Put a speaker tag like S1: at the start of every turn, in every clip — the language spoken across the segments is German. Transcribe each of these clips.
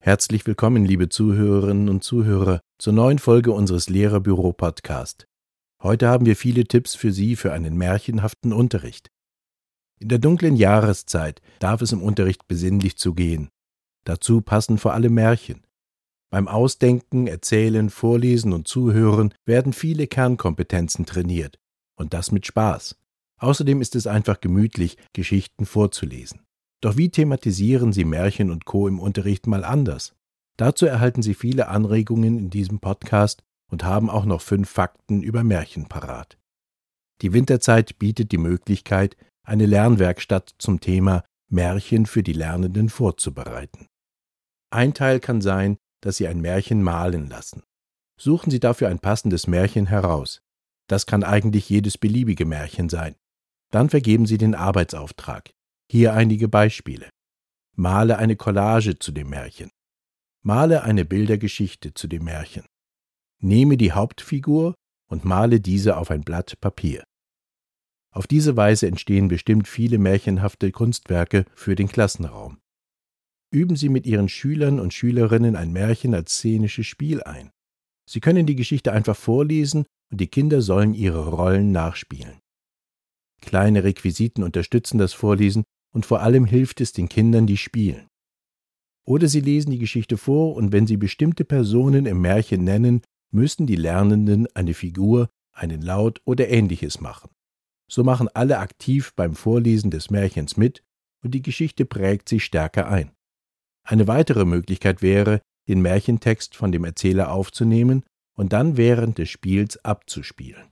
S1: Herzlich willkommen, liebe Zuhörerinnen und Zuhörer, zur neuen Folge unseres Lehrerbüro-Podcast. Heute haben wir viele Tipps für Sie für einen märchenhaften Unterricht. In der dunklen Jahreszeit darf es im Unterricht besinnlich zugehen. Dazu passen vor allem Märchen. Beim Ausdenken, Erzählen, Vorlesen und Zuhören werden viele Kernkompetenzen trainiert. Und das mit Spaß. Außerdem ist es einfach gemütlich, Geschichten vorzulesen. Doch wie thematisieren Sie Märchen und Co. im Unterricht mal anders? Dazu erhalten Sie viele Anregungen in diesem Podcast und haben auch noch fünf Fakten über Märchen parat. Die Winterzeit bietet die Möglichkeit, eine Lernwerkstatt zum Thema Märchen für die Lernenden vorzubereiten. Ein Teil kann sein, dass Sie ein Märchen malen lassen. Suchen Sie dafür ein passendes Märchen heraus. Das kann eigentlich jedes beliebige Märchen sein. Dann vergeben Sie den Arbeitsauftrag. Hier einige Beispiele. Male eine Collage zu dem Märchen. Male eine Bildergeschichte zu dem Märchen. Nehme die Hauptfigur und male diese auf ein Blatt Papier. Auf diese Weise entstehen bestimmt viele märchenhafte Kunstwerke für den Klassenraum. Üben Sie mit Ihren Schülern und Schülerinnen ein Märchen als szenisches Spiel ein. Sie können die Geschichte einfach vorlesen und die Kinder sollen ihre Rollen nachspielen. Kleine Requisiten unterstützen das Vorlesen und vor allem hilft es den Kindern, die spielen. Oder sie lesen die Geschichte vor und wenn sie bestimmte Personen im Märchen nennen, müssen die Lernenden eine Figur, einen Laut oder ähnliches machen. So machen alle aktiv beim Vorlesen des Märchens mit und die Geschichte prägt sich stärker ein. Eine weitere Möglichkeit wäre, den Märchentext von dem Erzähler aufzunehmen und dann während des Spiels abzuspielen.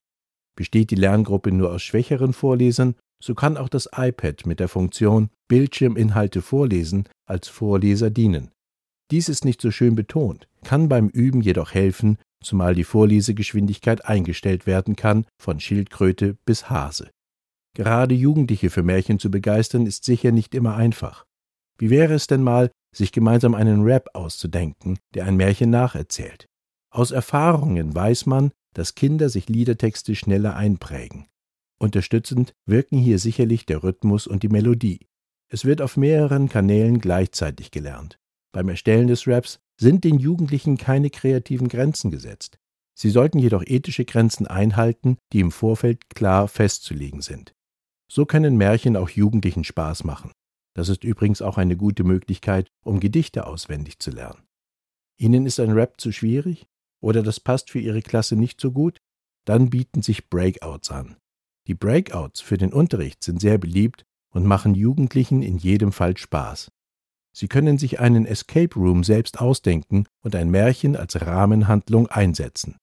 S1: Besteht die Lerngruppe nur aus schwächeren Vorlesern, so kann auch das iPad mit der Funktion Bildschirminhalte vorlesen als Vorleser dienen. Dies ist nicht so schön betont, kann beim Üben jedoch helfen, zumal die Vorlesegeschwindigkeit eingestellt werden kann von Schildkröte bis Hase. Gerade Jugendliche für Märchen zu begeistern, ist sicher nicht immer einfach. Wie wäre es denn mal, sich gemeinsam einen Rap auszudenken, der ein Märchen nacherzählt? Aus Erfahrungen weiß man, dass Kinder sich Liedertexte schneller einprägen. Unterstützend wirken hier sicherlich der Rhythmus und die Melodie. Es wird auf mehreren Kanälen gleichzeitig gelernt. Beim Erstellen des Raps sind den Jugendlichen keine kreativen Grenzen gesetzt. Sie sollten jedoch ethische Grenzen einhalten, die im Vorfeld klar festzulegen sind. So können Märchen auch Jugendlichen Spaß machen. Das ist übrigens auch eine gute Möglichkeit, um Gedichte auswendig zu lernen. Ihnen ist ein Rap zu schwierig oder das passt für Ihre Klasse nicht so gut? Dann bieten sich Breakouts an. Die Breakouts für den Unterricht sind sehr beliebt und machen Jugendlichen in jedem Fall Spaß. Sie können sich einen Escape Room selbst ausdenken und ein Märchen als Rahmenhandlung einsetzen.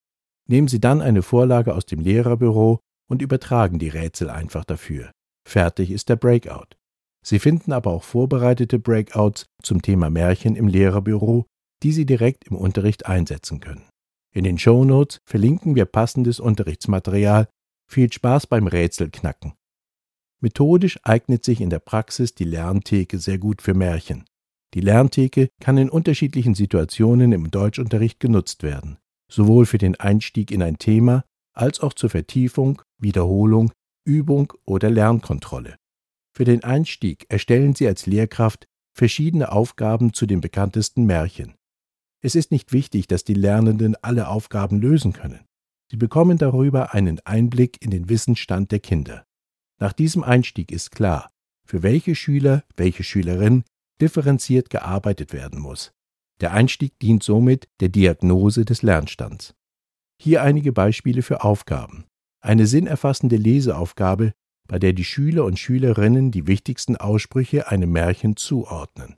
S1: Nehmen Sie dann eine Vorlage aus dem Lehrerbüro und übertragen die Rätsel einfach dafür. Fertig ist der Breakout. Sie finden aber auch vorbereitete Breakouts zum Thema Märchen im Lehrerbüro, die Sie direkt im Unterricht einsetzen können. In den Show Notes verlinken wir passendes Unterrichtsmaterial. Viel Spaß beim Rätselknacken. Methodisch eignet sich in der Praxis die Lerntheke sehr gut für Märchen. Die Lerntheke kann in unterschiedlichen Situationen im Deutschunterricht genutzt werden, sowohl für den Einstieg in ein Thema als auch zur Vertiefung, Wiederholung, Übung oder Lernkontrolle. Für den Einstieg erstellen Sie als Lehrkraft verschiedene Aufgaben zu den bekanntesten Märchen. Es ist nicht wichtig, dass die Lernenden alle Aufgaben lösen können. Sie bekommen darüber einen Einblick in den Wissensstand der Kinder. Nach diesem Einstieg ist klar, für welche Schüler, welche Schülerin differenziert gearbeitet werden muss. Der Einstieg dient somit der Diagnose des Lernstands. Hier einige Beispiele für Aufgaben. Eine sinnerfassende Leseaufgabe, bei der die Schüler und Schülerinnen die wichtigsten Aussprüche einem Märchen zuordnen.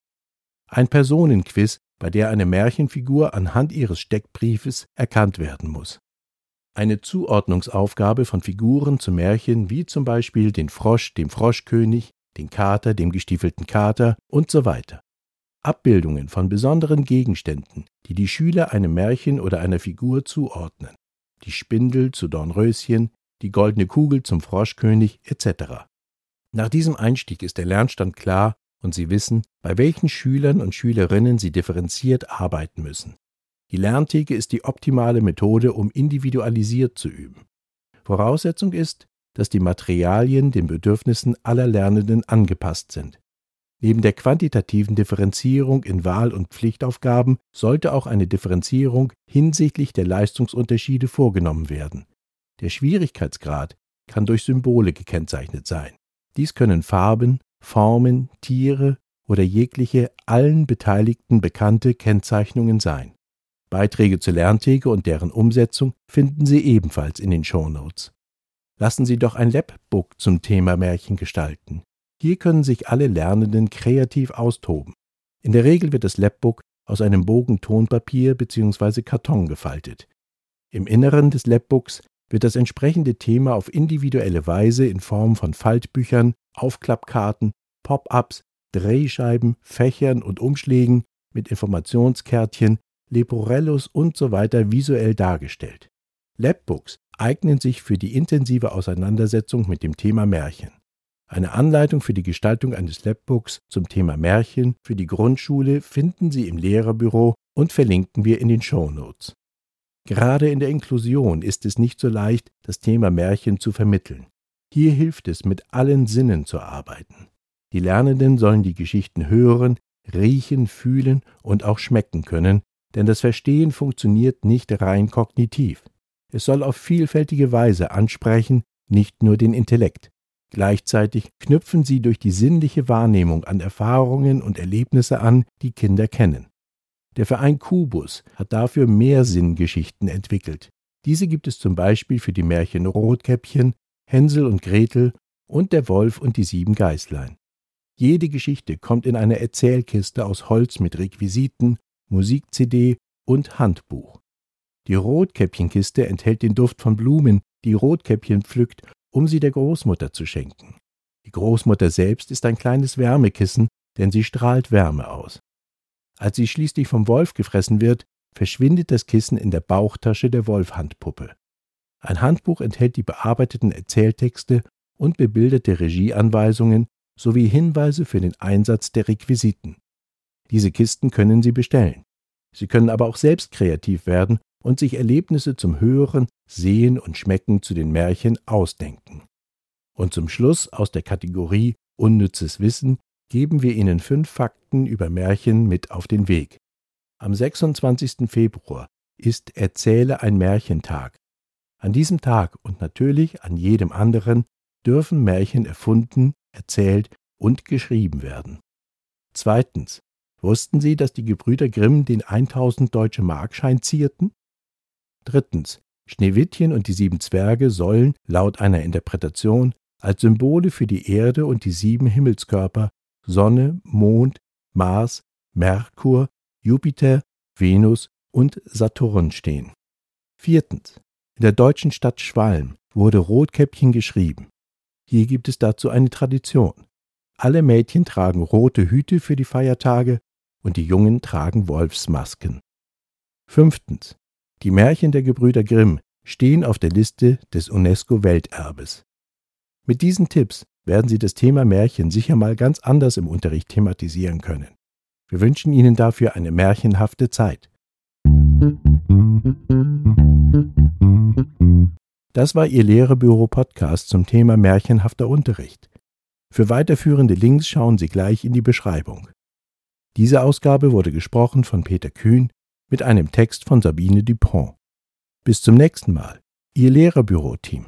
S1: Ein Personenquiz, bei der eine Märchenfigur anhand ihres Steckbriefes erkannt werden muss. Eine Zuordnungsaufgabe von Figuren zu Märchen wie zum Beispiel den Frosch, dem Froschkönig, den Kater, dem gestiefelten Kater und so weiter. Abbildungen von besonderen Gegenständen, die die Schüler einem Märchen oder einer Figur zuordnen. Die Spindel zu Dornröschen, die goldene Kugel zum Froschkönig etc. Nach diesem Einstieg ist der Lernstand klar und Sie wissen, bei welchen Schülern und Schülerinnen Sie differenziert arbeiten müssen. Die Lerntheke ist die optimale Methode, um individualisiert zu üben. Voraussetzung ist, dass die Materialien den Bedürfnissen aller Lernenden angepasst sind. Neben der quantitativen Differenzierung in Wahl- und Pflichtaufgaben sollte auch eine Differenzierung hinsichtlich der Leistungsunterschiede vorgenommen werden. Der Schwierigkeitsgrad kann durch Symbole gekennzeichnet sein. Dies können Farben, Formen, Tiere oder jegliche allen Beteiligten bekannte Kennzeichnungen sein. Beiträge zur Lerntheke und deren Umsetzung finden Sie ebenfalls in den Shownotes. Lassen Sie doch ein Labbook zum Thema Märchen gestalten. Hier können sich alle Lernenden kreativ austoben. In der Regel wird das Labbook aus einem Bogen Tonpapier bzw. Karton gefaltet. Im Inneren des Labbooks wird das entsprechende Thema auf individuelle Weise in Form von Faltbüchern, Aufklappkarten, Pop-ups, Drehscheiben, Fächern und Umschlägen mit Informationskärtchen, Leporellos usw. So visuell dargestellt. Labbooks eignen sich für die intensive Auseinandersetzung mit dem Thema Märchen. Eine Anleitung für die Gestaltung eines Labbooks zum Thema Märchen für die Grundschule finden Sie im Lehrerbüro und verlinken wir in den Show Notes. Gerade in der Inklusion ist es nicht so leicht, das Thema Märchen zu vermitteln. Hier hilft es, mit allen Sinnen zu arbeiten. Die Lernenden sollen die Geschichten hören, riechen, fühlen und auch schmecken können, denn das Verstehen funktioniert nicht rein kognitiv. Es soll auf vielfältige Weise ansprechen, nicht nur den Intellekt. Gleichzeitig knüpfen sie durch die sinnliche Wahrnehmung an Erfahrungen und Erlebnisse an, die Kinder kennen. Der Verein Kubus hat dafür Mehrsinngeschichten entwickelt. Diese gibt es zum Beispiel für die Märchen Rotkäppchen, Hänsel und Gretel und der Wolf und die sieben Geißlein. Jede Geschichte kommt in eine Erzählkiste aus Holz mit Requisiten, Musik-CD und Handbuch. Die Rotkäppchenkiste enthält den Duft von Blumen, die Rotkäppchen pflückt, um sie der Großmutter zu schenken. Die Großmutter selbst ist ein kleines Wärmekissen, denn sie strahlt Wärme aus. Als sie schließlich vom Wolf gefressen wird, verschwindet das Kissen in der Bauchtasche der Wolfhandpuppe. Ein Handbuch enthält die bearbeiteten Erzähltexte und bebilderte Regieanweisungen sowie Hinweise für den Einsatz der Requisiten. Diese Kisten können Sie bestellen. Sie können aber auch selbst kreativ werden und sich Erlebnisse zum Hören, Sehen und Schmecken zu den Märchen ausdenken. Und zum Schluss aus der Kategorie Unnützes Wissen geben wir Ihnen fünf Fakten über Märchen mit auf den Weg. Am 26. Februar ist Erzähle ein Märchentag. An diesem Tag und natürlich an jedem anderen dürfen Märchen erfunden, erzählt und geschrieben werden. Zweitens. Wussten Sie, dass die Gebrüder Grimm den 1000 deutsche Markschein zierten? Drittens. Schneewittchen und die sieben Zwerge sollen, laut einer Interpretation, als Symbole für die Erde und die sieben Himmelskörper Sonne, Mond, Mars, Merkur, Jupiter, Venus und Saturn stehen. Viertens. In der deutschen Stadt Schwalm wurde Rotkäppchen geschrieben. Hier gibt es dazu eine Tradition. Alle Mädchen tragen rote Hüte für die Feiertage und die Jungen tragen Wolfsmasken. Fünftens. Die Märchen der Gebrüder Grimm stehen auf der Liste des UNESCO-Welterbes. Mit diesen Tipps werden Sie das Thema Märchen sicher mal ganz anders im Unterricht thematisieren können. Wir wünschen Ihnen dafür eine märchenhafte Zeit. Das war Ihr Lehrerbüro-Podcast zum Thema märchenhafter Unterricht. Für weiterführende Links schauen Sie gleich in die Beschreibung. Diese Ausgabe wurde gesprochen von Peter Kühn mit einem Text von Sabine Dupont. Bis zum nächsten Mal, Ihr Lehrerbüro-Team.